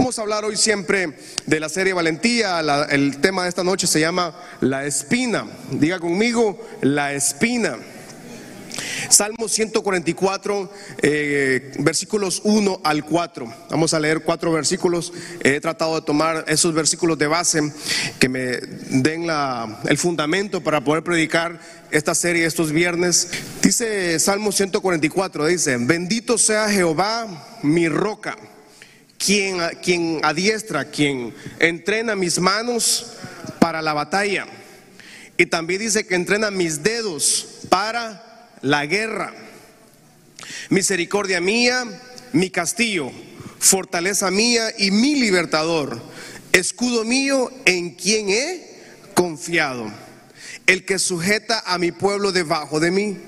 Vamos a hablar hoy siempre de la serie Valentía. La- el tema de esta noche se llama La Espina. Diga conmigo, La Espina. Salmo 144, eh, versículos 1 al 4. Vamos a leer cuatro versículos. He tratado de tomar esos versículos de base que me den la- el fundamento para poder predicar esta serie estos viernes. Dice Salmo 144, dice, bendito sea Jehová, mi roca, quien, quien adiestra, quien entrena mis manos para la batalla. Y también dice que entrena mis dedos para la guerra. Misericordia mía, mi castillo, fortaleza mía y mi libertador, escudo mío en quien he confiado, el que sujeta a mi pueblo debajo de mí.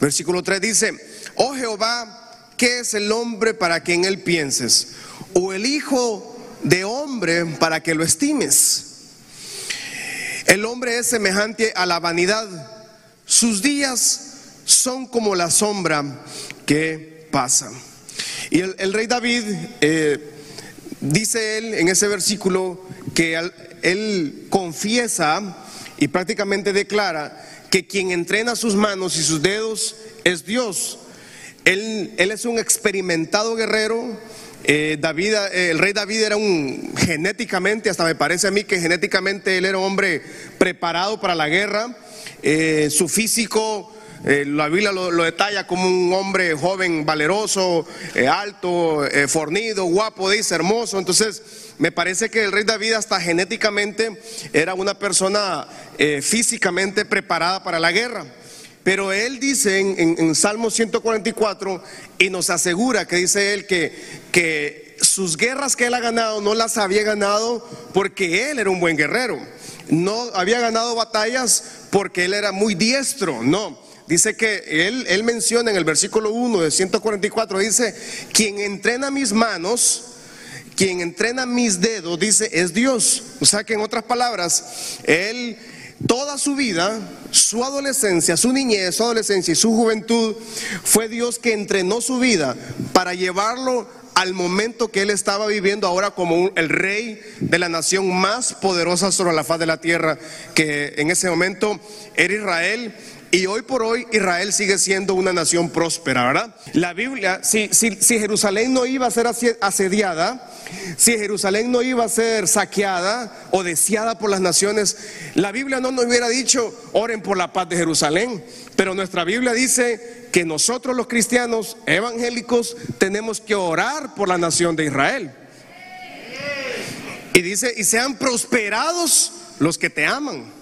Versículo 3 dice, oh Jehová, ¿qué es el hombre para que en él pienses? O el hijo de hombre para que lo estimes. El hombre es semejante a la vanidad. Sus días son como la sombra que pasa. Y el, rey David, eh, dice él en ese versículo que él confiesa y prácticamente declara que quien entrena sus manos y sus dedos es Dios. Él es un experimentado guerrero. Eh, David, eh, el rey David era un genéticamente, hasta me parece a mí que genéticamente él era un hombre preparado para la guerra. Eh, su físico, eh, la Biblia lo, lo detalla como un hombre joven, valeroso, alto, fornido, guapo, dice, hermoso. Entonces, me parece que el rey David hasta genéticamente era una persona físicamente preparada para la guerra. Pero él dice en, Salmo 144 y nos asegura que dice él que, que sus guerras que él ha ganado no las había ganado porque él era un buen guerrero. No había ganado batallas porque él era muy diestro, no. Dice que él, él menciona en el versículo 1 de 144, dice, quien entrena mis manos, quien entrena mis dedos, dice, es Dios. O sea que en otras palabras, Él toda su vida, su adolescencia, su niñez, su adolescencia y su juventud, fue Dios que entrenó su vida para llevarlo al momento que Él estaba viviendo ahora como un- el rey de la nación más poderosa sobre la faz de la tierra, que en ese momento era Israel. Y hoy por hoy Israel sigue siendo una nación próspera, ¿verdad? La Biblia, si, si, si Jerusalén no iba a ser asediada, si Jerusalén no iba a ser saqueada o deseada por las naciones, la Biblia no nos hubiera dicho, oren por la paz de Jerusalén. Pero nuestra Biblia dice que nosotros los cristianos evangélicos tenemos que orar por la nación de Israel. Y dice, y sean prosperados los que te aman.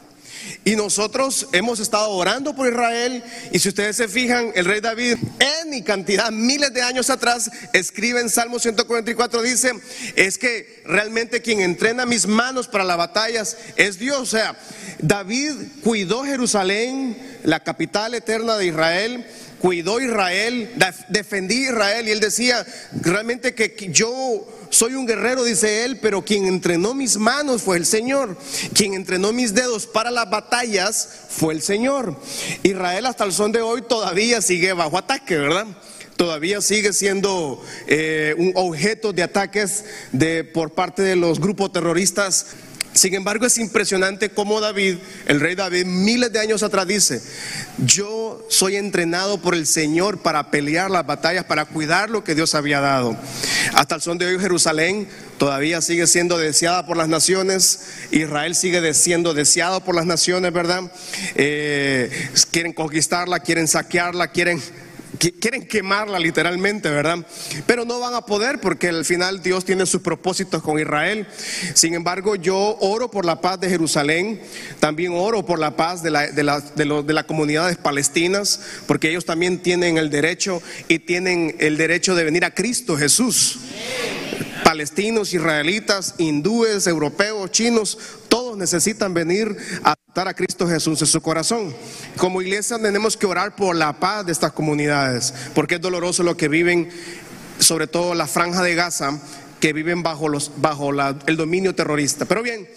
Y nosotros hemos estado orando por Israel. Y si ustedes se fijan, el rey David, en y cantidad, miles de años atrás, escribe en Salmo 144, dice, es que realmente quien entrena mis manos para las batallas es Dios. O sea, David cuidó Jerusalén, la capital eterna de Israel cuidó Israel, def- defendí Israel y él decía realmente que yo soy un guerrero, dice él, pero quien entrenó mis manos fue el Señor, quien entrenó mis dedos para las batallas fue el Señor. Israel hasta el son de hoy todavía sigue bajo ataque, ¿verdad? Todavía sigue siendo eh, un objeto de ataques de, por parte de los grupos terroristas sin embargo, es impresionante cómo David, el rey David, miles de años atrás dice, yo soy entrenado por el Señor para pelear las batallas, para cuidar lo que Dios había dado. Hasta el son de hoy Jerusalén todavía sigue siendo deseada por las naciones, Israel sigue siendo deseado por las naciones, ¿verdad? Eh, quieren conquistarla, quieren saquearla, quieren qui- quieren quemarla literalmente, ¿verdad? Pero no van a poder porque al final Dios tiene sus propósitos con Israel. Sin embargo, yo oro por la paz de Jerusalén, también oro por la paz de, la- de la- de de las comunidades palestinas, porque ellos también tienen el derecho y tienen el derecho de venir a Cristo Jesús palestinos, israelitas, hindúes, europeos, chinos, todos necesitan venir a a Cristo Jesús en su corazón. Como iglesia tenemos que orar por la paz de estas comunidades, porque es doloroso lo que viven, sobre todo la franja de Gaza, que viven bajo, los, bajo el dominio terrorista. Pero bien,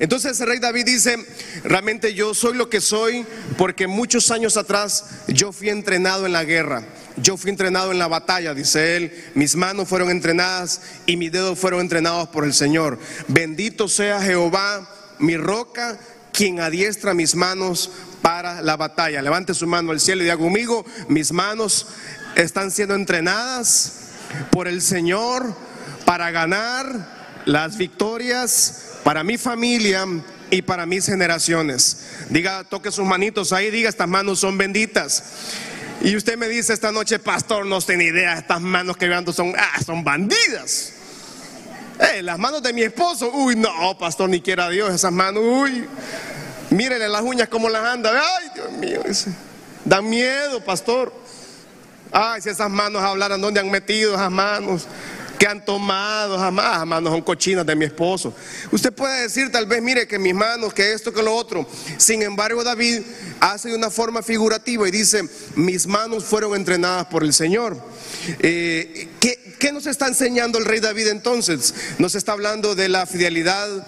entonces el rey David dice, realmente yo soy lo que soy porque muchos años atrás yo fui entrenado en la guerra. yo fui entrenado en la batalla, dice él, mis manos fueron entrenadas y mis dedos fueron entrenados por el Señor. Bendito sea Jehová, mi roca, quien adiestra mis manos para la batalla. Levante su mano al cielo y diga conmigo, mis manos están siendo entrenadas por el Señor para ganar las victorias para mi familia y para mis generaciones. Diga, toque sus manitos ahí, diga, estas manos son benditas. Y usted me dice esta noche, pastor, no tiene idea, estas manos que veo son, ah, son bandidas. Eh, las manos de mi esposo, uy, no, pastor, ni quiera Dios, esas manos, uy, mírele las uñas como las anda, ay, Dios mío, dan miedo, pastor. Ay, si esas manos hablaran, ¿dónde han metido esas manos? Que han tomado jamás, manos son cochinas de mi esposo. Usted puede decir tal vez, mire que mis manos, que esto, que lo otro. Sin embargo, David hace de una forma figurativa y dice, mis manos fueron entrenadas por el Señor. Eh, ¿qué, ¿Qué nos está enseñando el rey David entonces? Nos está hablando de la fidelidad.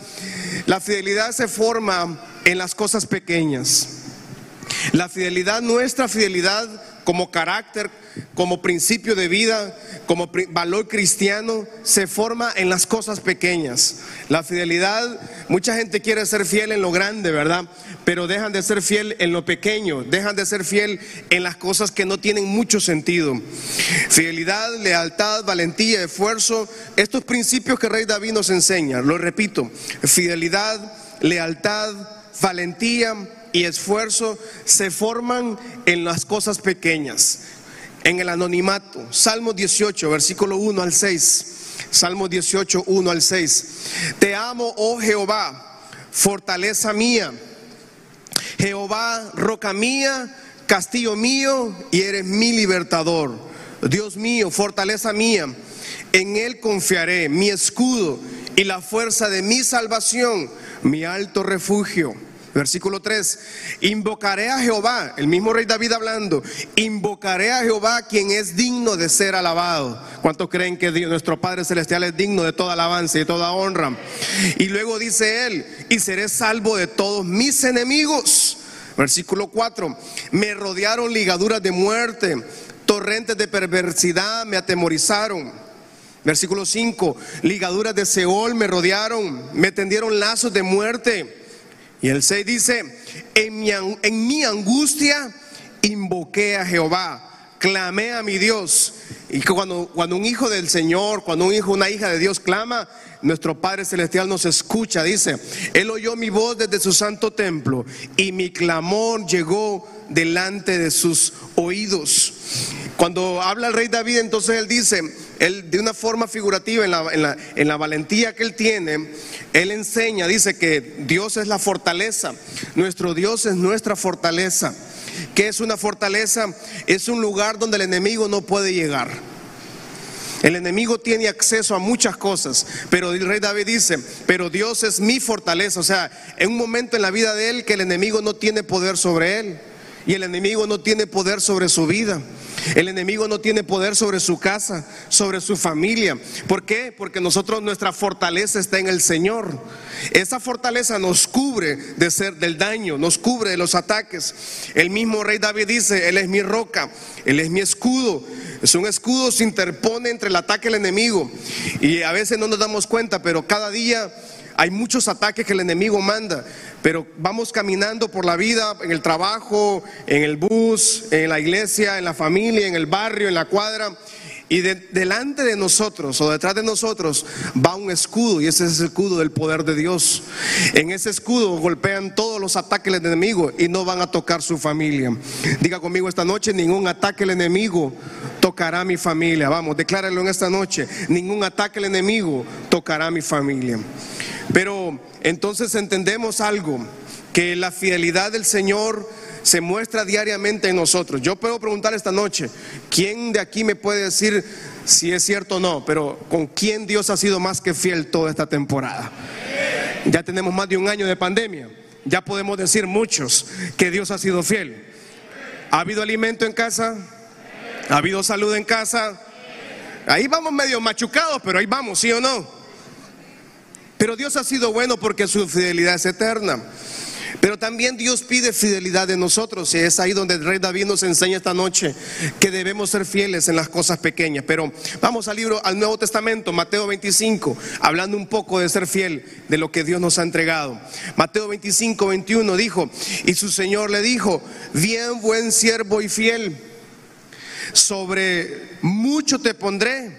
La fidelidad se forma en las cosas pequeñas. La fidelidad, nuestra fidelidad como carácter, como principio de vida, como valor cristiano, se forma en las cosas pequeñas. La fidelidad, mucha gente quiere ser fiel en lo grande, ¿verdad? Pero dejan de ser fiel en lo pequeño, dejan de ser fiel en las cosas que no tienen mucho sentido. Fidelidad, lealtad, valentía, esfuerzo, estos principios que Rey David nos enseña, lo repito, fidelidad, lealtad, valentía, y esfuerzo se forman en las cosas pequeñas, en el anonimato. Salmo 18, versículo 1 al 6. Salmo 18, 1 al 6. Te amo, oh Jehová, fortaleza mía. Jehová, roca mía, castillo mío, y eres mi libertador. Dios mío, fortaleza mía. En Él confiaré, mi escudo y la fuerza de mi salvación, mi alto refugio. Versículo 3, invocaré a Jehová, el mismo rey David hablando, invocaré a Jehová quien es digno de ser alabado. ¿Cuántos creen que nuestro Padre Celestial es digno de toda alabanza y toda honra? Y luego dice él, y seré salvo de todos mis enemigos. Versículo 4, me rodearon ligaduras de muerte, torrentes de perversidad me atemorizaron. Versículo 5, ligaduras de Seol me rodearon, me tendieron lazos de muerte. Y el 6 dice, en mi, en mi angustia invoqué a Jehová, clamé a mi Dios. Y cuando, cuando un hijo del Señor, cuando un hijo, una hija de Dios clama, nuestro Padre Celestial nos escucha. Dice, Él oyó mi voz desde su santo templo y mi clamor llegó delante de sus oídos. Cuando habla el rey David, entonces él dice, él de una forma figurativa, en la, en la valentía que él tiene, él enseña, dice que Dios es la fortaleza, nuestro Dios es nuestra fortaleza. ¿Qué es una fortaleza? Es un lugar donde el enemigo no puede llegar. El enemigo tiene acceso a muchas cosas, pero el rey David dice, pero Dios es mi fortaleza. O sea, en un momento en la vida de él que el enemigo no tiene poder sobre él y el enemigo no tiene poder sobre su vida. El enemigo no tiene poder sobre su casa, sobre su familia. ¿Por qué? Porque nosotros nuestra fortaleza está en el Señor. Esa fortaleza nos cubre de ser del daño, nos cubre de los ataques. El mismo rey David dice, él es mi roca, él es mi escudo. Es un escudo se interpone entre el ataque del enemigo. Y a veces no nos damos cuenta, pero cada día hay muchos ataques que el enemigo manda, pero vamos caminando por la vida, en el trabajo, en el bus, en la iglesia, en la familia, en el barrio, en la cuadra. Y delante de nosotros o detrás de nosotros va un escudo y ese es el escudo del poder de Dios. En ese escudo golpean todos los ataques del enemigo y no van a tocar su familia. Diga conmigo esta noche, ningún ataque del enemigo tocará mi familia. Vamos, decláralo en esta noche, ningún ataque del enemigo tocará mi familia. Pero entonces entendemos algo, que la fidelidad del Señor se muestra diariamente en nosotros. Yo puedo preguntar esta noche, ¿quién de aquí me puede decir si es cierto o no? Pero ¿con quién Dios ha sido más que fiel toda esta temporada? Ya tenemos más de un año de pandemia. Ya podemos decir muchos que Dios ha sido fiel. ¿Ha habido alimento en casa? ¿Ha habido salud en casa? Ahí vamos medio machucados, pero ahí vamos, ¿sí o no? Pero Dios ha sido bueno porque su fidelidad es eterna. Pero también Dios pide fidelidad de nosotros y es ahí donde el rey David nos enseña esta noche que debemos ser fieles en las cosas pequeñas. Pero vamos al libro, al Nuevo Testamento, Mateo 25, hablando un poco de ser fiel, de lo que Dios nos ha entregado. Mateo 25, 21 dijo, y su Señor le dijo, bien buen siervo y fiel, sobre mucho te pondré,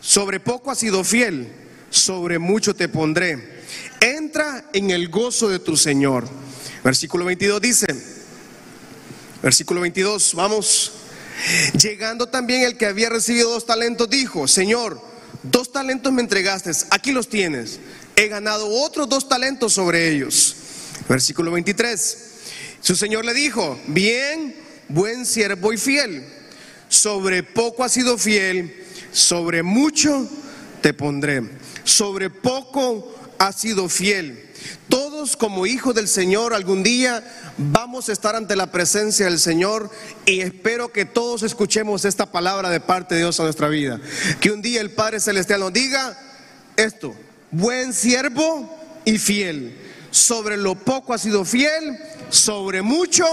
sobre poco has sido fiel, sobre mucho te pondré entra en el gozo de tu Señor. Versículo 22 dice, versículo 22, vamos. Llegando también el que había recibido dos talentos, dijo, Señor, dos talentos me entregaste, aquí los tienes. He ganado otros dos talentos sobre ellos. Versículo 23. Su Señor le dijo, bien, buen siervo y fiel. Sobre poco has sido fiel, sobre mucho te pondré. Sobre poco ha sido fiel. Todos como hijos del Señor algún día vamos a estar ante la presencia del Señor y espero que todos escuchemos esta palabra de parte de Dios a nuestra vida. Que un día el Padre Celestial nos diga esto, buen siervo y fiel. Sobre lo poco has sido fiel, sobre mucho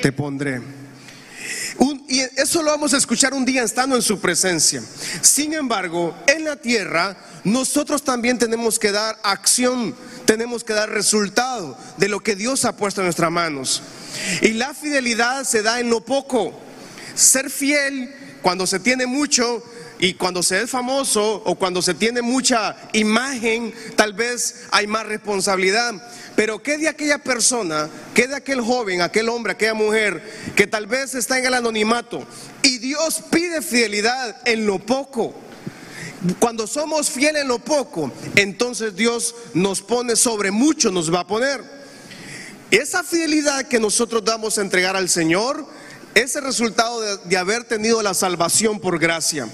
te pondré. Y eso lo vamos a escuchar un día estando en su presencia. Sin embargo, en la tierra nosotros también tenemos que dar acción, tenemos que dar resultado de lo que Dios ha puesto en nuestras manos. Y la fidelidad se da en lo poco. Ser fiel cuando se tiene mucho y cuando se es famoso o cuando se tiene mucha imagen, tal vez hay más responsabilidad. Pero ¿qué de aquella persona, qué de aquel joven, aquel hombre, aquella mujer que tal vez está en el anonimato y Dios pide fidelidad en lo poco? Cuando somos fieles en lo poco, entonces Dios nos pone sobre mucho, nos va a poner. Esa fidelidad que nosotros damos a entregar al Señor es el resultado de, haber tenido la salvación por gracia.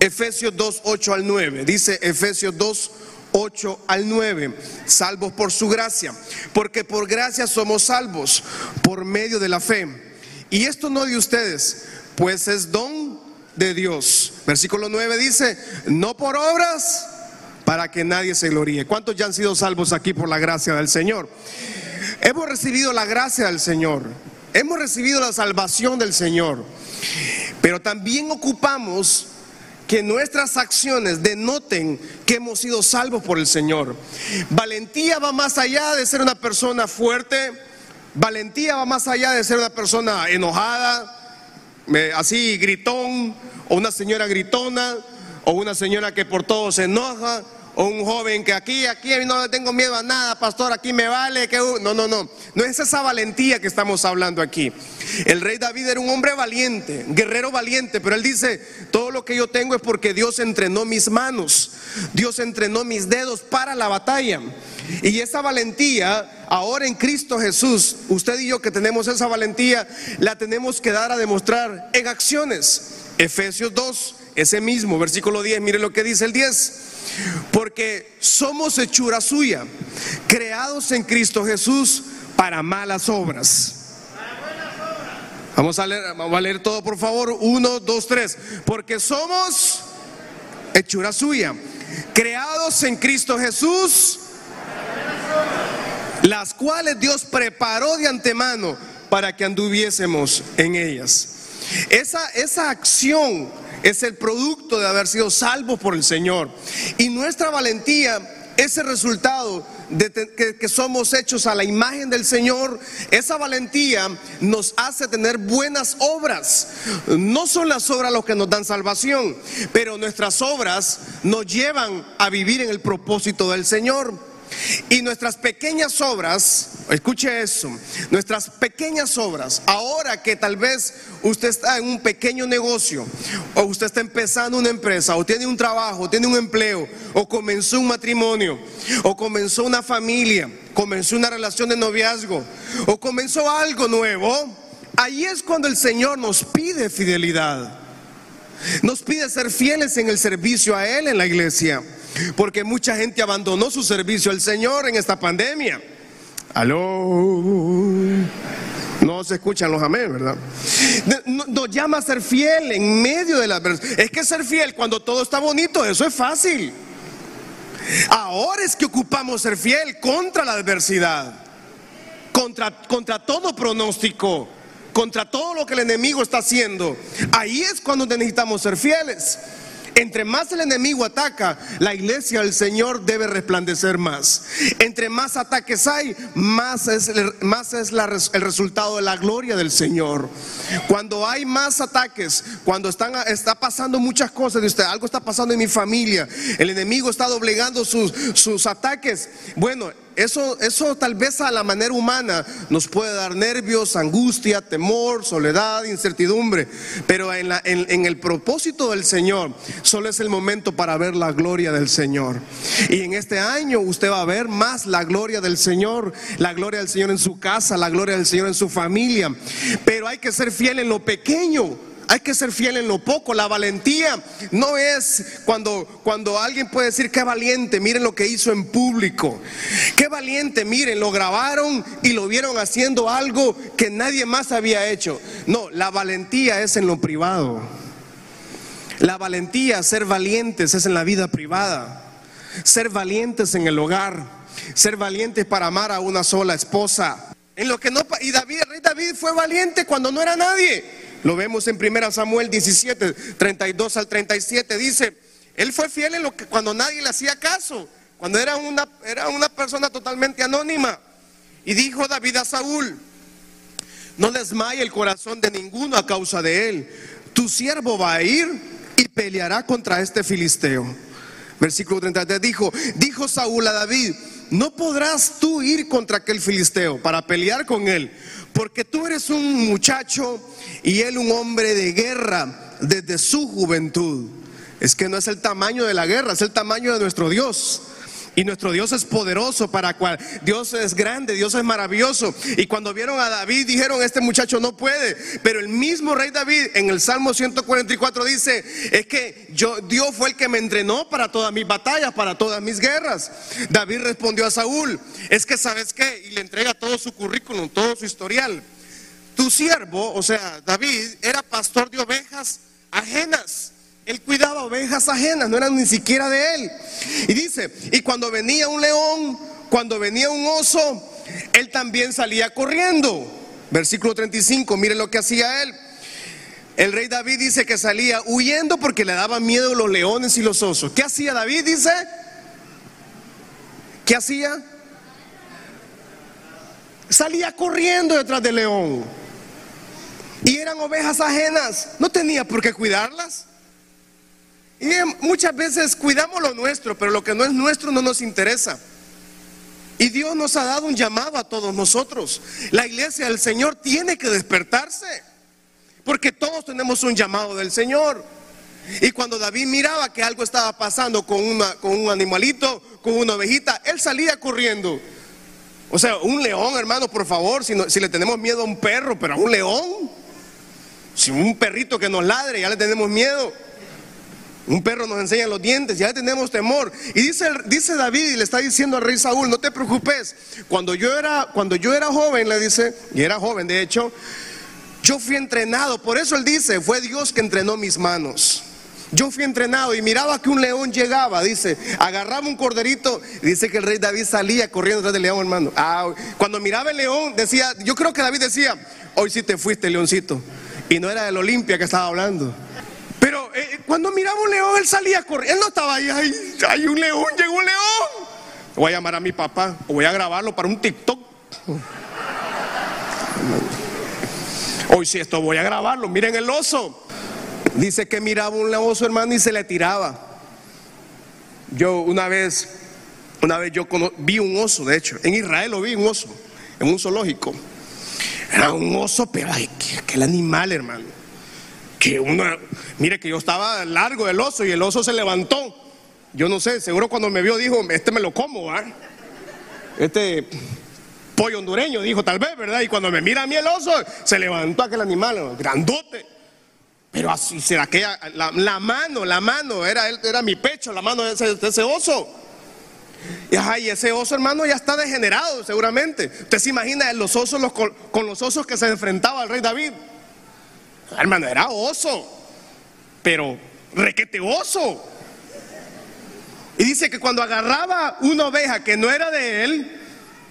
Efesios 2, 8 al 9. Dice Efesios 2, 8 al 9, salvos por su gracia, porque por gracia somos salvos por medio de la fe. Y esto no de ustedes, pues es don de Dios. Versículo 9 dice, no por obras para que nadie se gloríe. ¿Cuántos ya han sido salvos aquí por la gracia del Señor? Hemos recibido la gracia del Señor, hemos recibido la salvación del Señor, pero también ocupamos que nuestras acciones denoten que hemos sido salvos por el Señor. Valentía va más allá de ser una persona fuerte, valentía va más allá de ser una persona enojada, así gritón, o una señora gritona, o una señora que por todo se enoja, un joven que aquí, aquí no le tengo miedo a nada, pastor, aquí me vale no, no, no, no es esa valentía que estamos hablando aquí. El rey David era un hombre valiente, guerrero valiente, pero él dice, todo lo que yo tengo es porque Dios entrenó mis manos, Dios entrenó mis dedos para la batalla. Y esa valentía, ahora en Cristo Jesús, usted y yo que tenemos esa valentía, la tenemos que dar a demostrar en acciones. Efesios 2, ese mismo, versículo 10, mire lo que dice el 10. Porque somos hechura suya, creados en Cristo Jesús para malas obras. Vamos a leer, vamos a leer todo por favor. Uno, dos, tres. Porque somos hechura suya, creados en Cristo Jesús, las cuales Dios preparó de antemano para que anduviésemos en ellas. Esa, esa acción es el producto de haber sido salvos por el Señor. Y nuestra valentía es el resultado de que, que, somos hechos a la imagen del Señor, esa valentía nos hace tener buenas obras. No son las obras los que nos dan salvación, pero nuestras obras nos llevan a vivir en el propósito del Señor. Y nuestras pequeñas obras, escuche eso, nuestras pequeñas obras, ahora que tal vez usted está en un pequeño negocio, o usted está empezando una empresa, o tiene un trabajo, o tiene un empleo, o comenzó un matrimonio, o comenzó una familia, comenzó una relación de noviazgo, o comenzó algo nuevo, ahí es cuando el Señor nos pide fidelidad. Nos pide ser fieles en el servicio a Él en la iglesia. Porque mucha gente abandonó su servicio al Señor en esta pandemia. Aló. No se escuchan los amén, ¿verdad? Nos llama a ser fiel en medio de la adversidad. Es que ser fiel cuando todo está bonito, eso es fácil. Ahora es que ocupamos ser fiel contra la adversidad. contra, contra todo pronóstico, contra todo lo que el enemigo está haciendo. Ahí es cuando necesitamos ser fieles. Entre más el enemigo ataca, la iglesia del Señor debe resplandecer más. Entre más ataques hay, más es, el, más es el resultado de la gloria del Señor. Cuando hay más ataques, cuando están, está pasando muchas cosas de usted, algo está pasando en mi familia, el enemigo está doblegando sus, sus ataques, bueno, eso, eso tal vez a la manera humana nos puede dar nervios, angustia, temor, soledad, incertidumbre. Pero en, la, en, el propósito del Señor, solo es el momento para ver la gloria del Señor. Y en este año usted va a ver más la gloria del Señor, la gloria del Señor en su casa, la gloria del Señor en su familia. Pero hay que ser fiel en lo pequeño hay que ser fiel en lo poco. La valentía no es cuando, cuando alguien puede decir qué valiente, miren lo que hizo en público. Qué valiente, miren, lo grabaron y lo vieron haciendo algo que nadie más había hecho. No, la valentía es en lo privado. La valentía, ser valientes, es en la vida privada. Ser valientes en el hogar. Ser valientes para amar a una sola esposa. En lo que no y David, rey David fue valiente cuando no era nadie. Lo vemos en 1 Samuel 17, 32 al 37. Dice, él fue fiel en lo que cuando nadie le hacía caso, cuando era una, era una persona totalmente anónima. Y dijo David a Saúl, no desmaye el corazón de ninguno a causa de él. Tu siervo va a ir y peleará contra este filisteo. Versículo 33 dijo, dijo Saúl a David, no podrás tú ir contra aquel filisteo para pelear con él, porque tú eres un muchacho y él un hombre de guerra desde su juventud. Es que no es el tamaño de la guerra, es el tamaño de nuestro Dios. Y nuestro Dios es poderoso para cual. Dios es grande, Dios es maravilloso. Y cuando vieron a David dijeron, este muchacho no puede. Pero el mismo rey David en el Salmo 144 dice, es que yo, Dios fue el que me entrenó para todas mis batallas, para todas mis guerras. David respondió a Saúl, es que sabes qué, y le entrega todo su currículum, todo su historial. Tu siervo, o sea, David, era pastor de ovejas ajenas él cuidaba ovejas ajenas, no eran ni siquiera de él. Y dice, y cuando venía un león, cuando venía un oso, él también salía corriendo. Versículo 35, mire lo que hacía él. El rey David dice que salía huyendo porque le daban miedo los leones y los osos. ¿Qué hacía David? Dice. ¿Qué hacía? Salía corriendo detrás del león. Y eran ovejas ajenas. No tenía por qué cuidarlas. Y muchas veces cuidamos lo nuestro, pero lo que no es nuestro no nos interesa. Y Dios nos ha dado un llamado a todos nosotros. La iglesia del Señor tiene que despertarse, porque todos tenemos un llamado del Señor. Y cuando David miraba que algo estaba pasando con, una, con un animalito, con una ovejita, él salía corriendo. O sea, un león, hermano, por favor, si, si le tenemos miedo a un perro, pero a un león, si un perrito que nos ladre, ya le tenemos miedo. Un perro nos enseña los dientes, ya tenemos temor. Y dice, dice David y le está diciendo al rey Saúl, no te preocupes. Cuando yo era, cuando yo era joven, le dice, y era joven de hecho, yo fui entrenado. Por eso él dice, fue Dios que entrenó mis manos. Yo fui entrenado y miraba que un león llegaba, dice, agarraba un corderito, dice que el rey David salía corriendo detrás del león, hermano. Ah, cuando miraba el león, decía, yo creo que David decía, hoy sí te fuiste, leoncito. Y no era del Olimpia que estaba hablando. Cuando miraba un león, él salía corriendo. Él no estaba ahí, hay un león, llegó un león. Voy a llamar a mi papá o voy a grabarlo para un TikTok. Hoy si esto voy a grabarlo, miren el oso. Dice que miraba un oso, hermano, y se le tiraba. Yo una vez, una vez yo vi un oso, de hecho, en Israel lo vi un oso, en un zoológico. Era un oso, pero ay, aquel animal, hermano que uno, mire que yo estaba largo del oso y el oso se levantó. Yo no sé, seguro cuando me vio dijo, este me lo como, ¿ah? Este pollo hondureño, dijo tal vez, ¿verdad? Y cuando me mira a mí el oso, se levantó aquel animal, grandote. Pero así será que la, la, mano, la mano, era, era mi pecho, la mano de ese, oso. Y, ay, ese oso, hermano, ya está degenerado, seguramente. Usted se imagina los osos los, con los osos que se enfrentaba al rey David. Hermano, era oso, pero requete oso. Y dice que cuando agarraba una oveja que no era de él,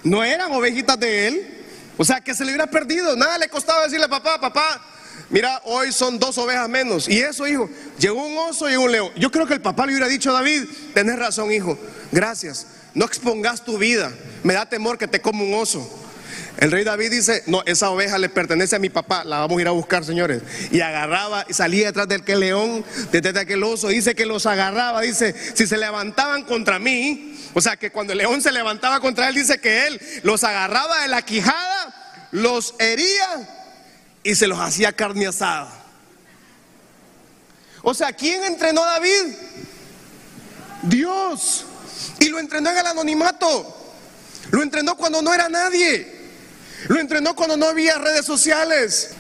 no eran ovejitas de él, O sea, que se le hubiera perdido. Nada le costaba decirle papá, papá, mira, hoy son dos ovejas menos. Y eso, hijo, llegó un oso y un león. Yo creo que el papá le hubiera dicho a David, tenés razón, hijo, gracias. No expongas tu vida. Me da temor que te coma un oso. El rey David dice, no, esa oveja le pertenece a mi papá, la vamos a ir a buscar, señores. Y agarraba y salía detrás del que león, detrás de aquel oso. Dice que los agarraba, dice, si se levantaban contra mí, o sea que cuando el león se levantaba contra él, dice que él los agarraba de la quijada, los hería y se los hacía carne asada. O sea, ¿quién entrenó a David? Dios. Y lo entrenó en el anonimato. Lo entrenó cuando no era nadie. Lo entrenó cuando no había redes sociales.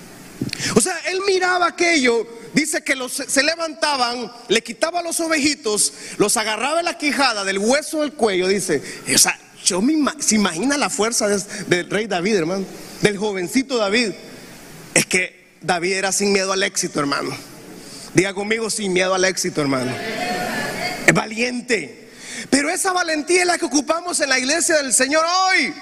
O sea, él miraba aquello, dice que los, se levantaban, le quitaba los ovejitos, los agarraba en la quijada del hueso del cuello, dice. O sea, yo me se imagina la fuerza del rey David, hermano, del jovencito David. Es que David era sin miedo al éxito, hermano. Diga conmigo, sin miedo al éxito, hermano. Es valiente. Pero esa valentía es la que ocupamos en la iglesia del Señor hoy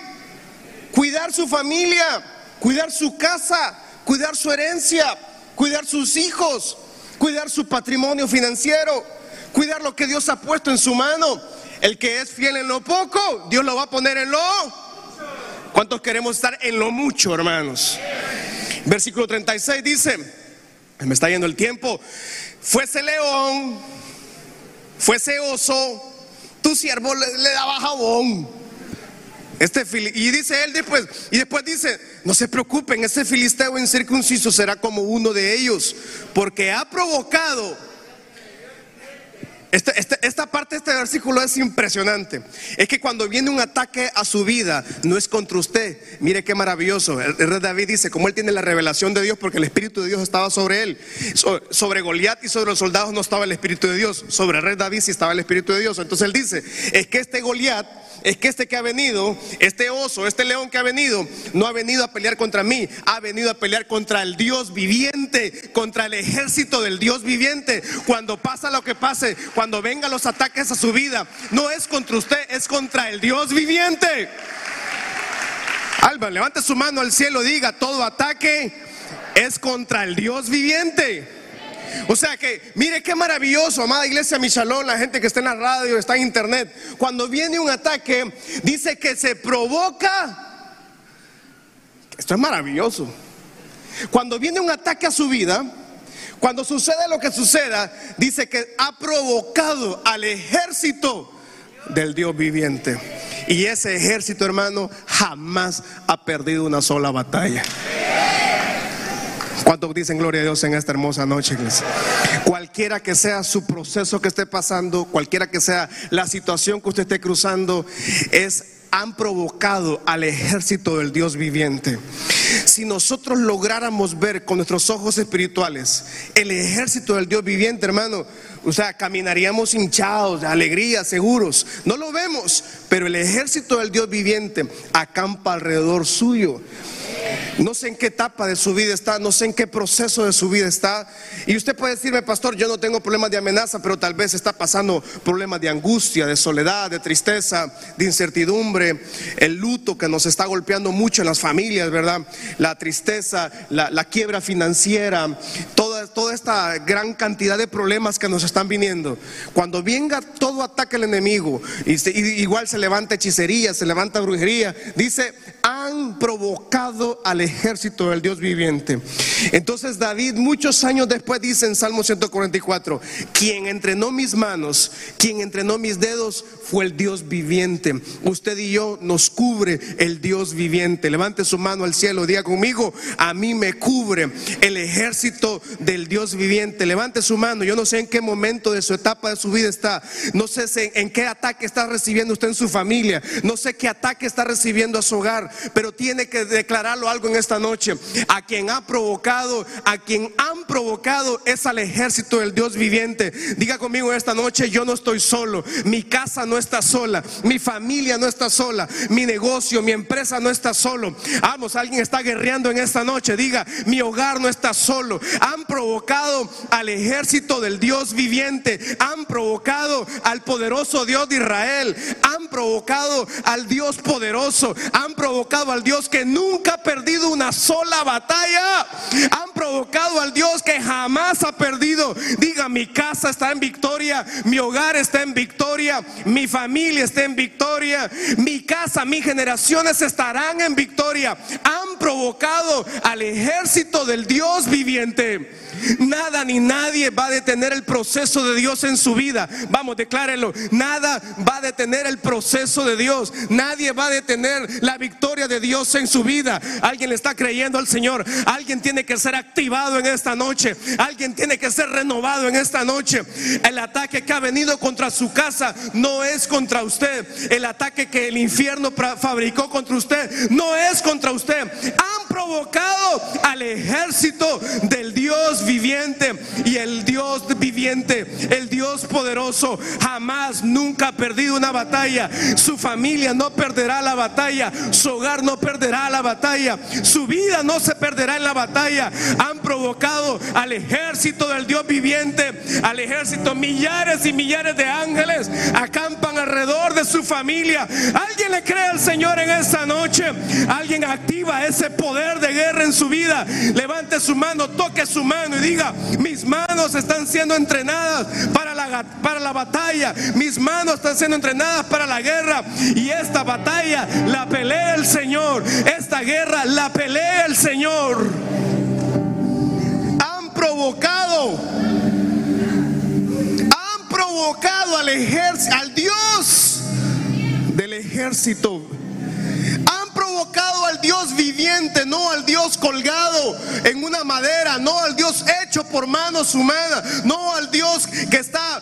cuidar su familia, cuidar su casa, cuidar su herencia, cuidar sus hijos, cuidar su patrimonio financiero, cuidar lo que Dios ha puesto en su mano. El que es fiel en lo poco, Dios lo va a poner en lo. ¿Cuántos queremos estar en lo mucho, hermanos? Versículo 36 dice, me está yendo el tiempo, fuese león, fuese oso, tu siervo le, le daba jabón. Este y dice él después, y después dice, no se preocupen, ese filisteo incircunciso será como uno de ellos, porque ha provocado esta, parte de este versículo es impresionante. Es que cuando viene un ataque a su vida, no es contra usted. Mire qué maravilloso. El, rey David dice, como él tiene la revelación de Dios, porque el Espíritu de Dios estaba sobre él. sobre Goliat y sobre los soldados no estaba el Espíritu de Dios. Sobre el rey David sí estaba el Espíritu de Dios. Entonces él dice, es que este Goliat es que este que ha venido, este oso, este león que ha venido, no ha venido a pelear contra mí, ha venido a pelear contra el Dios viviente, contra el ejército del Dios viviente. Cuando pasa lo que pase, cuando vengan los ataques a su vida, no es contra usted, es contra el Dios viviente. Alba, levante su mano al cielo, diga, todo ataque es contra el Dios viviente. O sea que, mire qué maravilloso, amada iglesia Michalón, la gente que está en la radio, está en internet. Cuando viene un ataque, dice que se provoca. Esto es maravilloso. Cuando viene un ataque a su vida, cuando sucede lo que suceda, dice que ha provocado al ejército del Dios viviente. Y ese ejército, hermano, jamás ha perdido una sola batalla. ¿Cuántos dicen gloria a Dios en esta hermosa noche, iglesia? Cualquiera que sea su proceso que esté pasando, cualquiera que sea la situación que usted esté cruzando, es han provocado al ejército del Dios viviente. Si nosotros lográramos ver con nuestros ojos espirituales el ejército del Dios viviente, hermano, o sea, caminaríamos hinchados, de alegría, seguros. No lo vemos, pero el ejército del Dios viviente acampa alrededor suyo. No sé en qué etapa de su vida está, no sé en qué proceso de su vida está. Y usted puede decirme, pastor, yo no tengo problemas de amenaza, pero tal vez está pasando problemas de angustia, de soledad, de tristeza, de incertidumbre, el luto que nos está golpeando mucho en las familias, ¿verdad? La tristeza, la, quiebra financiera, toda, esta gran cantidad de problemas que nos están viniendo. Cuando venga todo ataque al enemigo, y, igual se levanta hechicería, se levanta brujería, dice, han provocado al ejército del Dios viviente. Entonces David muchos años después dice en Salmo 144, quien entrenó mis manos, quien entrenó mis dedos fue el Dios viviente. Usted y yo nos cubre el Dios viviente. Levante su mano al cielo, diga conmigo, a mí me cubre el ejército del Dios viviente. Levante su mano, yo no sé en qué momento de su etapa de su vida está, no sé en qué ataque está recibiendo usted en su familia, no sé qué ataque está recibiendo a su hogar, pero tiene que declararlo algo en esta noche. A quien ha provocado, a quien han provocado es al ejército del Dios viviente. Diga conmigo esta noche, yo no estoy solo, mi casa no está sola, mi familia no está sola, mi negocio, mi empresa no está solo. Vamos, alguien está guerreando en esta noche. Diga, mi hogar no está solo. Han provocado al ejército del Dios viviente, han provocado al poderoso Dios de Israel, han provocado al Dios poderoso, han provocado al Dios que nunca perdido una sola batalla. Han provocado al Dios que jamás ha perdido. Diga, mi casa está en victoria, mi hogar está en victoria, mi familia está en victoria, mi casa, mis generaciones estarán en victoria. Han provocado al ejército del Dios viviente. Nada ni nadie va a detener el proceso de Dios en su vida. Vamos, declárenlo. Nada va a detener el proceso de Dios. Nadie va a detener la victoria de Dios en su vida. Alguien le está creyendo al Señor. Alguien tiene que ser activado en esta noche. Alguien tiene que ser renovado en esta noche. El ataque que ha venido contra su casa no es contra usted. El ataque que el infierno fabricó contra usted no es contra usted. Han provocado al ejército del Dios viviente y el Dios viviente, el Dios poderoso, jamás, nunca ha perdido una batalla. Su familia no perderá la batalla, su hogar no perderá la batalla, su vida no se perderá en la batalla. Han provocado al ejército del Dios viviente, al ejército, millares y millares de ángeles acampan alrededor de su familia. Alguien le cree al Señor en esta noche, alguien activa ese poder de guerra en su vida. Levante su mano, toque su mano diga, mis manos están siendo entrenadas para la, para la batalla, mis manos están siendo entrenadas para la guerra. Y esta batalla la pelea el Señor, esta guerra la pelea el Señor. Han provocado, han provocado al ejército, al Dios del ejército. Provocado al Dios viviente, no al Dios colgado en una madera, no al Dios hecho por manos humanas, no al Dios que está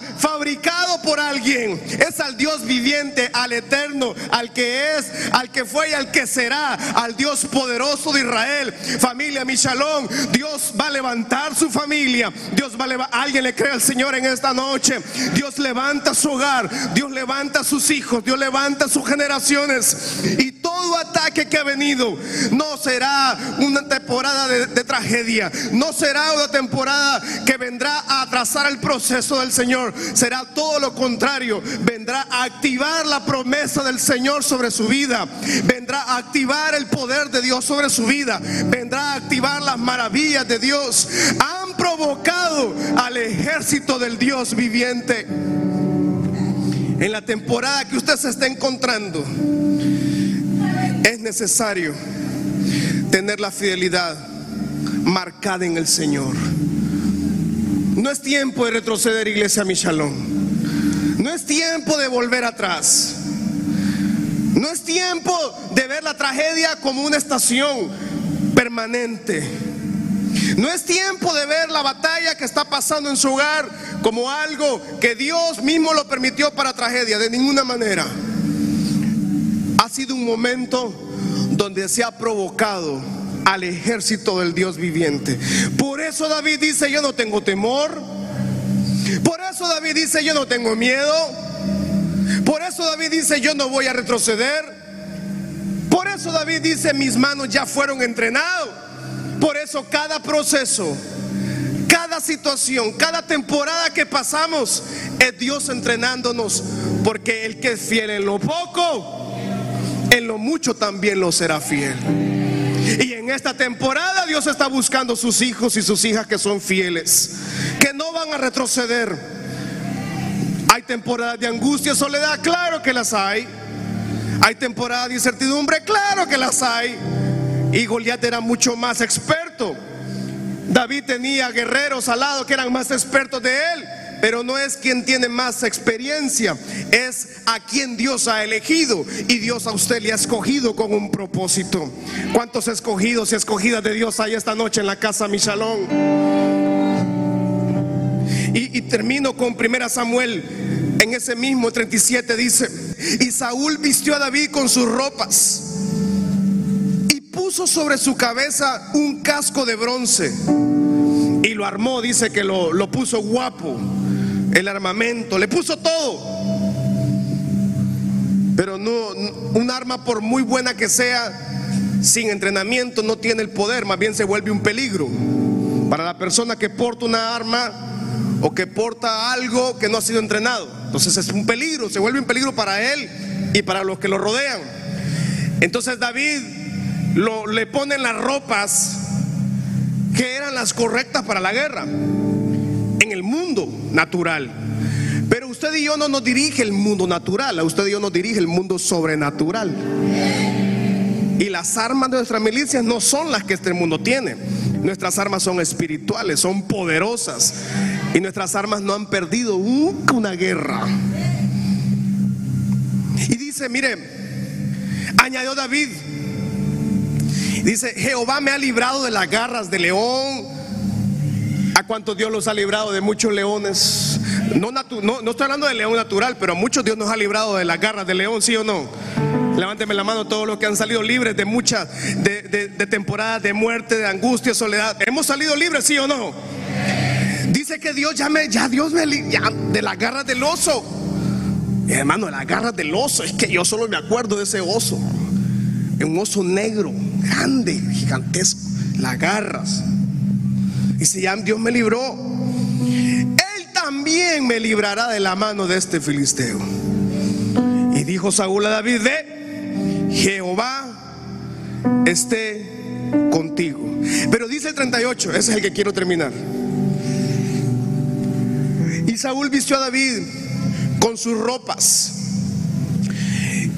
Es al Dios viviente, al eterno, al que es, al que fue y al que será, al Dios poderoso de Israel. Familia, mi shalom, Dios va a levantar su familia. Dios va a levantar, alguien le cree al Señor en esta noche. Dios levanta su hogar, Dios levanta sus hijos, Dios levanta sus generaciones. Y todo ataque que ha venido no será una temporada de, tragedia, no será una temporada que vendrá a atrasar el proceso del Señor, será todo lo contrario, vendrá a activar la promesa del Señor sobre su vida, vendrá a activar el poder de Dios sobre su vida, vendrá a activar las maravillas de Dios. Han provocado al ejército del Dios viviente. En la temporada que usted se está encontrando, es necesario tener la fidelidad marcada en el Señor. No es tiempo de retroceder, iglesia Michalón. No es tiempo de volver atrás. No es tiempo de ver la tragedia como una estación permanente. No es tiempo de ver la batalla que está pasando en su hogar como algo que Dios mismo lo permitió para tragedia, de ninguna manera ha sido un momento donde se ha provocado al ejército del Dios viviente. Por eso David dice, yo no tengo temor. Por eso David dice, yo no tengo miedo. Por eso David dice, yo no voy a retroceder. Por eso David dice, mis manos ya fueron entrenadas. Por eso cada proceso, cada situación, cada temporada que pasamos, es Dios entrenándonos. Porque el que es fiel en lo poco, en lo mucho también lo será fiel. Y en esta temporada Dios está buscando sus hijos y sus hijas que son fieles, que no van a retroceder. Hay temporadas de angustia, soledad, claro que las hay. Hay temporadas de incertidumbre, claro que las hay. Y Goliat era mucho más experto. David tenía guerreros al lado que eran más expertos de él pero no es quien tiene más experiencia, es a quien Dios ha elegido y Dios a usted le ha escogido con un propósito. ¿Cuántos escogidos y escogidas de Dios hay esta noche en la casa Michalón? Y, y termino con Primera Samuel. En ese mismo 37 dice, y Saúl vistió a David con sus ropas y puso sobre su cabeza un casco de bronce y lo armó, dice que lo, lo puso guapo el armamento, le puso todo. Pero no, un arma por muy buena que sea, sin entrenamiento no tiene el poder, más bien se vuelve un peligro. Para la persona que porta una arma o que porta algo que no ha sido entrenado. Entonces es un peligro, se vuelve un peligro para él y para los que lo rodean. Entonces David le ponen las ropas que eran las correctas para la guerra en el mundo natural. Pero usted y yo no nos dirige el mundo natural, a usted y yo nos dirige el mundo sobrenatural. Y las armas de nuestras milicias no son las que este mundo tiene. Nuestras armas son espirituales, son poderosas. Y nuestras armas no han perdido nunca una guerra. Y dice, mire, añadió David, dice, Jehová me ha librado de las garras de león. ¿A cuántos Dios los ha librado de muchos leones? No, no, estoy hablando de león natural, pero a muchos Dios nos ha librado de las garras de león, ¿sí o no? Levánteme la mano todos los que han salido libres de muchas, de, temporadas de muerte, de angustia, soledad. ¿Hemos salido libres, sí o no? Dice que Dios ya me, ya Dios me, ya de las garras del oso. hermano, de las garras del oso, es que yo solo me acuerdo de ese oso. Un oso negro, grande, gigantesco, las garras. Dice, ya Dios me libró también me librará de la mano de este filisteo. Y dijo Saúl a David, ve, Jehová esté contigo. Pero dice el 38, ese es el que quiero terminar. Y Saúl vistió a David con sus ropas,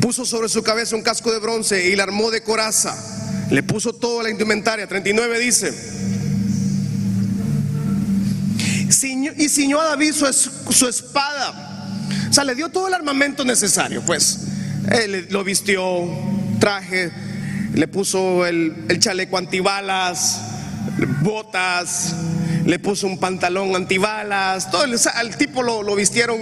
puso sobre su cabeza un casco de bronce y la armó de coraza, le puso toda la indumentaria. 39 dice, y ciñó a David su, espada. O sea, le dio todo el armamento necesario, pues. Él lo vistió, traje, le puso el, chaleco antibalas, botas, le puso un pantalón antibalas. Todo el, tipo lo, vistieron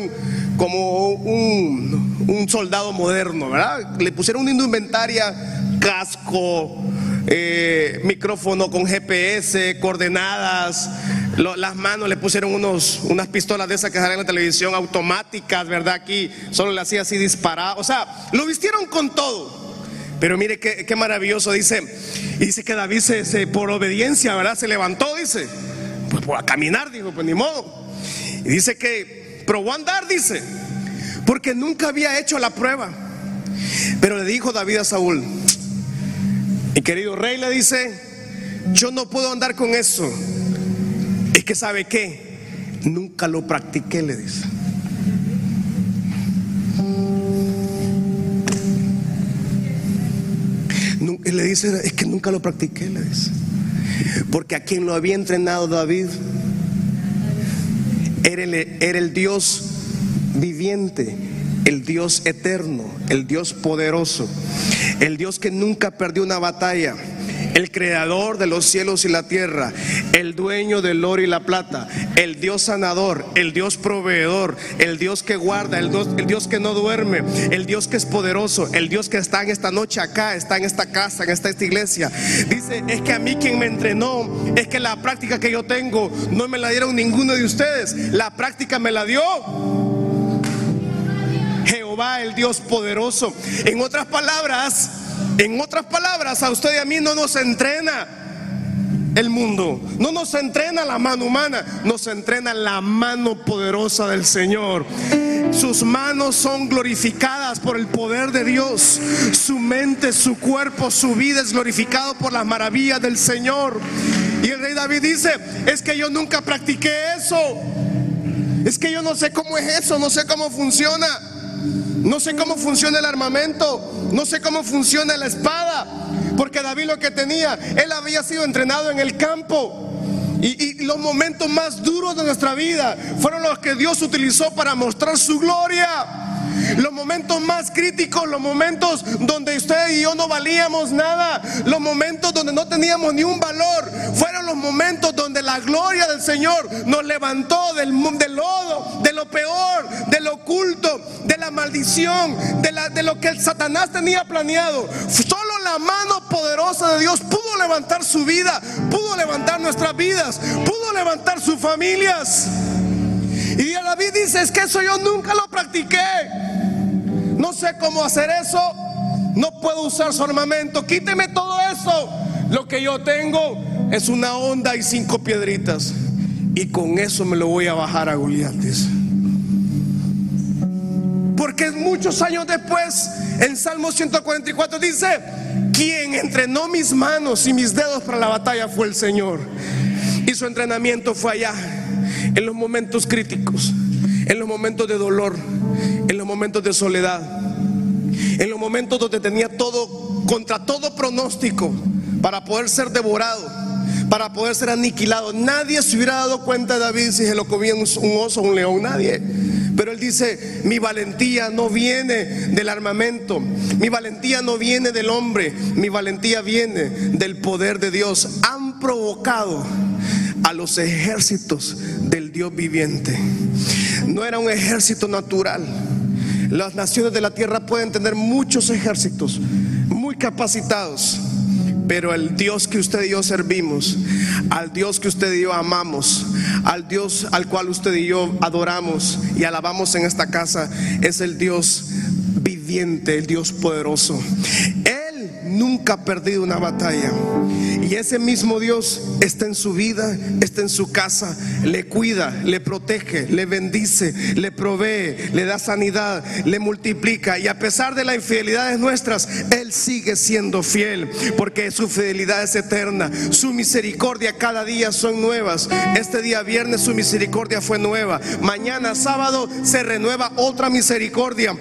como un, un, soldado moderno, ¿verdad? Le pusieron una indumentaria, casco, eh, micrófono con GPS, coordenadas las manos le pusieron unos, unas pistolas de esas que salen en la televisión automáticas, ¿verdad? Aquí solo le hacía así disparar. O sea, lo vistieron con todo. Pero mire qué, maravilloso, dice. Dice que David se, por obediencia, ¿verdad? Se levantó, dice. Pues por a caminar, dijo, pues ni modo. Y dice que probó a andar, dice. Porque nunca había hecho la prueba. Pero le dijo David a Saúl, mi querido rey le dice, yo no puedo andar con eso es que sabe qué, nunca lo practiqué, le dice. le dice, es que nunca lo practiqué, le dice. Porque a quien lo había entrenado David era el Dios viviente, el Dios eterno, el Dios poderoso, el Dios que nunca perdió una batalla el creador de los cielos y la tierra, el dueño del oro y la plata, el Dios sanador, el Dios proveedor, el Dios que guarda, el Dios, que no duerme, el Dios que es poderoso, el Dios que está en esta noche acá, está en esta casa, en esta, esta iglesia. Dice, es que a mí quien me entrenó, es que la práctica que yo tengo no me la dieron ninguno de ustedes, la práctica me la dio. El Dios poderoso. En otras palabras, en otras palabras, a usted y a mí no nos entrena el mundo, no nos entrena la mano humana, nos entrena la mano poderosa del Señor. Sus manos son glorificadas por el poder de Dios. Su mente, su cuerpo, su vida es glorificado por las maravillas del Señor. Y el rey David dice, es que yo nunca practiqué eso. Es que yo no sé cómo es eso, no sé cómo funciona. No sé cómo funciona el armamento, no sé cómo funciona la espada, porque David lo que tenía, él había sido entrenado en el campo. Y, los momentos más duros de nuestra vida fueron los que Dios utilizó para mostrar su gloria. Los momentos más críticos, los momentos donde usted y yo no valíamos nada, los momentos donde no teníamos ni un valor, fueron los momentos donde la gloria del Señor nos levantó del, lodo, de lo peor, de lo oculto, de la maldición, de, la, lo que Satanás tenía planeado. Solo la mano poderosa de Dios pudo levantar su vida, pudo levantar nuestras vidas, pudo levantar sus familias. Y David dice, es que eso yo nunca lo practiqué. No sé cómo hacer eso. No puedo usar su armamento. Quíteme todo eso. Lo que yo tengo es una onda y cinco piedritas. Y con eso me lo voy a bajar a Goliat. Porque muchos años después, en Salmo 144 dice, Quien entrenó mis manos y mis dedos para la batalla fue el Señor. Y su entrenamiento fue allá, en los momentos críticos, en los momentos de dolor, en los momentos de soledad, en los momentos donde tenía todo, contra todo pronóstico, para poder ser devorado, para poder ser aniquilado. Nadie se hubiera dado cuenta de David si se lo comía un, oso o un león, nadie. Pero él dice, mi valentía no viene del armamento, mi valentía no viene del hombre, mi valentía viene del poder de Dios. Han provocado a los ejércitos del Dios viviente. No era un ejército natural. Las naciones de la tierra pueden tener muchos ejércitos muy capacitados pero el Dios que usted y yo servimos, al Dios que usted y yo amamos, al Dios al cual usted y yo adoramos y alabamos en esta casa, es el Dios viviente, el Dios poderoso. Él nunca ha perdido una batalla. Y ese mismo Dios está en su vida, está en su casa, le cuida, le protege, le bendice, le provee, le da sanidad, le multiplica. Y a pesar de las infidelidades nuestras, Él sigue siendo fiel, porque su fidelidad es eterna. Su misericordia cada día son nuevas. Este día viernes su misericordia fue nueva. Mañana sábado se renueva otra misericordia.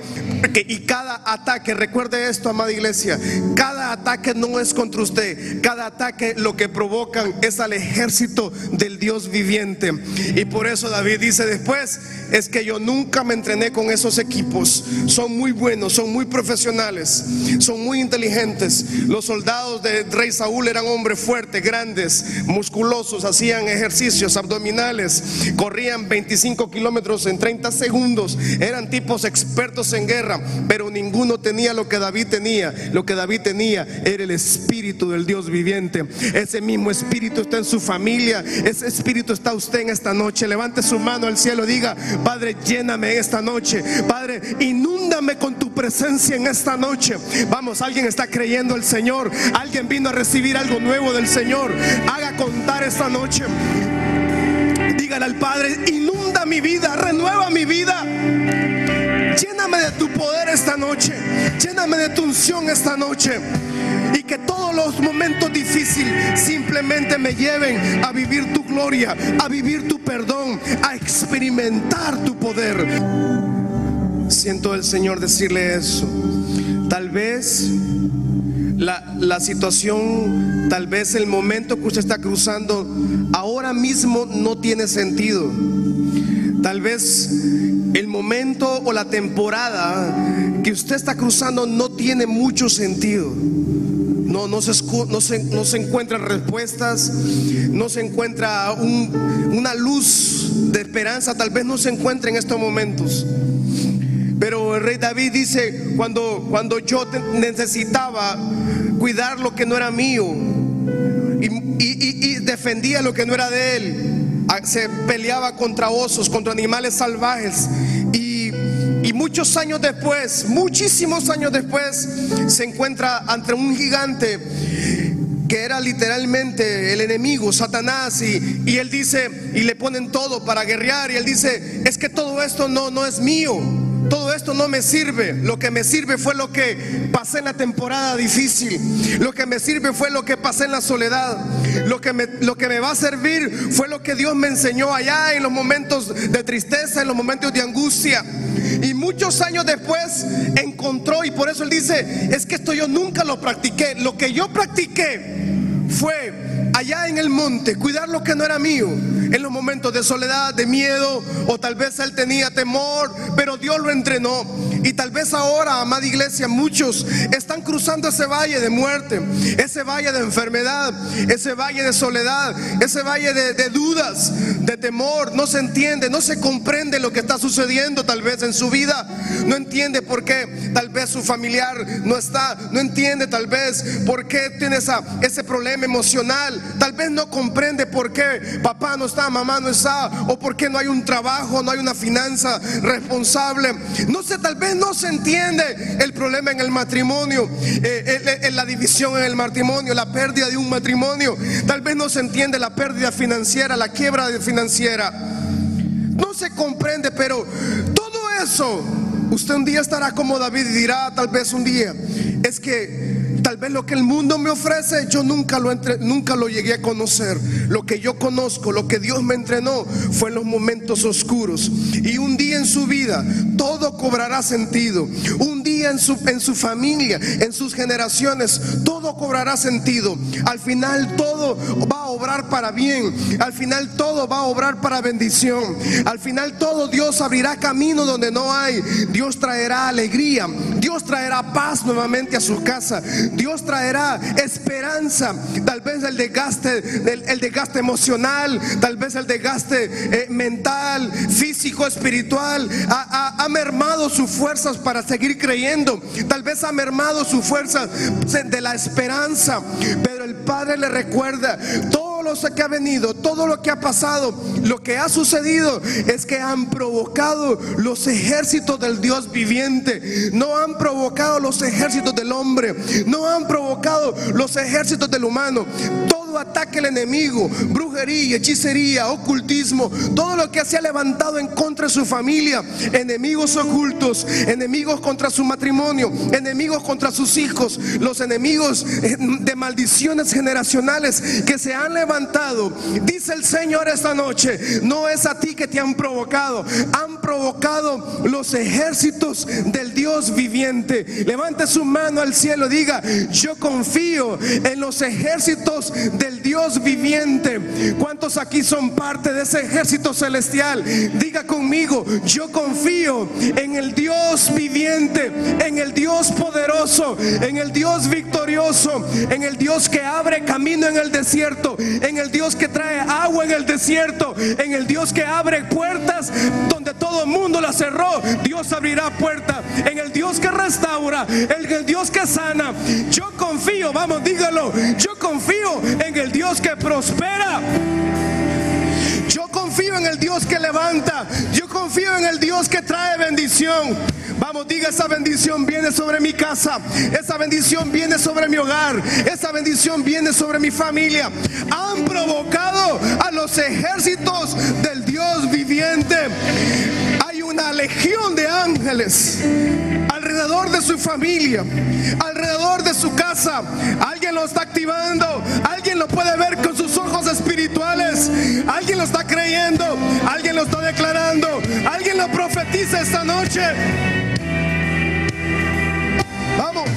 Y cada ataque, recuerde esto, amada iglesia, cada ataque no es contra usted, cada ataque lo que provocan es al ejército del Dios viviente. Y por eso David dice después, es que yo nunca me entrené con esos equipos. Son muy buenos, son muy profesionales, son muy inteligentes. Los soldados de rey Saúl eran hombres fuertes, grandes, musculosos, hacían ejercicios abdominales, corrían 25 kilómetros en 30 segundos, eran tipos expertos en guerra, pero ninguno tenía lo que David tenía. Lo que David tenía era el espíritu del Dios viviente. Ese mismo espíritu está en su familia, ese espíritu está usted en esta noche. Levante su mano al cielo, diga, Padre, lléname esta noche. Padre, inúndame con tu presencia en esta noche. Vamos, alguien está creyendo el Señor. Alguien vino a recibir algo nuevo del Señor. Haga contar esta noche. Dígale al Padre, inunda mi vida, renueva mi vida. Lléname de tu poder esta noche. Lléname de tu unción esta noche. Que todos los momentos difíciles simplemente me lleven a vivir tu gloria, a vivir tu perdón, a experimentar tu poder. Siento el Señor decirle eso. Tal vez la, la, situación, tal vez el momento que usted está cruzando ahora mismo no tiene sentido. Tal vez el momento o la temporada que usted está cruzando no tiene mucho sentido. No, no, se, no, se, no se encuentran respuestas, no se encuentra una luz de esperanza, tal vez no se encuentra en estos momentos. Pero el rey David dice, cuando, cuando yo necesitaba cuidar lo que no era mío y defendía lo que no era de él, se peleaba contra osos, contra animales salvajes. Y, muchos años después, muchísimos años después, se encuentra ante un gigante que era literalmente el enemigo, Satanás, y, y, él dice, y le ponen todo para guerrear, y él dice, es que todo esto no, no es mío, todo esto no me sirve. Lo que me sirve fue lo que pasé en la temporada difícil. Lo que me sirve fue lo que pasé en la soledad. Lo que me, lo que me va a servir fue lo que Dios me enseñó allá en los momentos de tristeza, en los momentos de angustia. Y muchos años después encontró, y por eso él dice, es que esto yo nunca lo practiqué. Lo que yo practiqué fue allá en el monte, cuidar lo que no era mío, en los momentos de soledad, de miedo, o tal vez él tenía temor, pero Dios lo entrenó. Y tal vez ahora, amada iglesia, muchos están cruzando ese valle de muerte, ese valle de enfermedad, ese valle de soledad, ese valle de, dudas, de temor. No se entiende, no se comprende lo que está sucediendo tal vez en su vida. No entiende por qué tal vez su familiar no está, no entiende tal vez por qué tiene ese problema emocional. Tal vez no comprende por qué papá no está, mamá no está, o por qué no hay un trabajo, no hay una finanza responsable. No sé, tal vez no se entiende el problema en el matrimonio, eh, en la división en el matrimonio, la pérdida de un matrimonio. Tal vez no se entiende la pérdida financiera, la quiebra financiera. No se comprende, pero todo eso, usted un día estará como David y dirá, tal vez un día, es que Tal vez lo que el mundo me ofrece, yo nunca lo, entre, nunca lo llegué a conocer. Lo que yo conozco, lo que Dios me entrenó, fue en los momentos oscuros. Y un día en su vida, todo cobrará sentido. Un día en su, en su familia, en sus generaciones, todo cobrará sentido. Al final todo obrar para bien. Al final todo va a obrar para bendición. Al final todo Dios abrirá camino donde no hay. Dios traerá alegría. Dios traerá paz nuevamente a su casa. Dios traerá esperanza. Tal vez el desgaste, el, desgaste emocional, tal vez el desgaste eh, mental, físico, espiritual, ha mermado sus fuerzas para seguir creyendo. Tal vez ha mermado sus fuerzas de la esperanza. Pero el Padre le recuerda lo que ha venido, todo lo que ha pasado, lo que ha sucedido es que han provocado los ejércitos del Dios viviente. No han provocado los ejércitos del hombre. No han provocado los ejércitos del humano. Todo ataque al enemigo, brujería, hechicería, ocultismo, todo lo que se ha levantado en contra de su familia, enemigos ocultos, enemigos contra su matrimonio, enemigos contra sus hijos, los enemigos eh, de maldiciones generacionales que se han levantado. Dice el Señor esta noche, no es a ti que te han provocado, han provocado los ejércitos del Dios viviente. Levante su mano al cielo, diga, yo confío en los ejércitos del Dios viviente. ¿Cuántos aquí son parte de ese ejército celestial? Diga conmigo, yo confío en el Dios viviente, en el Dios poderoso, en el Dios victorioso, en el Dios que abre camino en el desierto, en el Dios que trae agua en el desierto, en el Dios que abre puertas donde todo el mundo la cerró. Dios abrirá puertas, en el Dios que restaura, en el Dios que sana. Yo confío, vamos, dígalo, yo confío en el Dios que prospera. Confío en el Dios que levanta. Yo confío en el Dios que trae bendición. Vamos, diga, esa bendición viene sobre mi casa. Esa bendición viene sobre mi hogar. Esa bendición viene sobre mi familia. Han provocado a los ejércitos del Dios viviente. Hay una legión de ángeles alrededor de su familia, alrededor de su casa. Alguien lo está activando, alguien lo puede ver con sus ojos espirituales, alguien lo está creyendo, alguien lo está declarando, alguien lo profetiza esta noche. Vamos.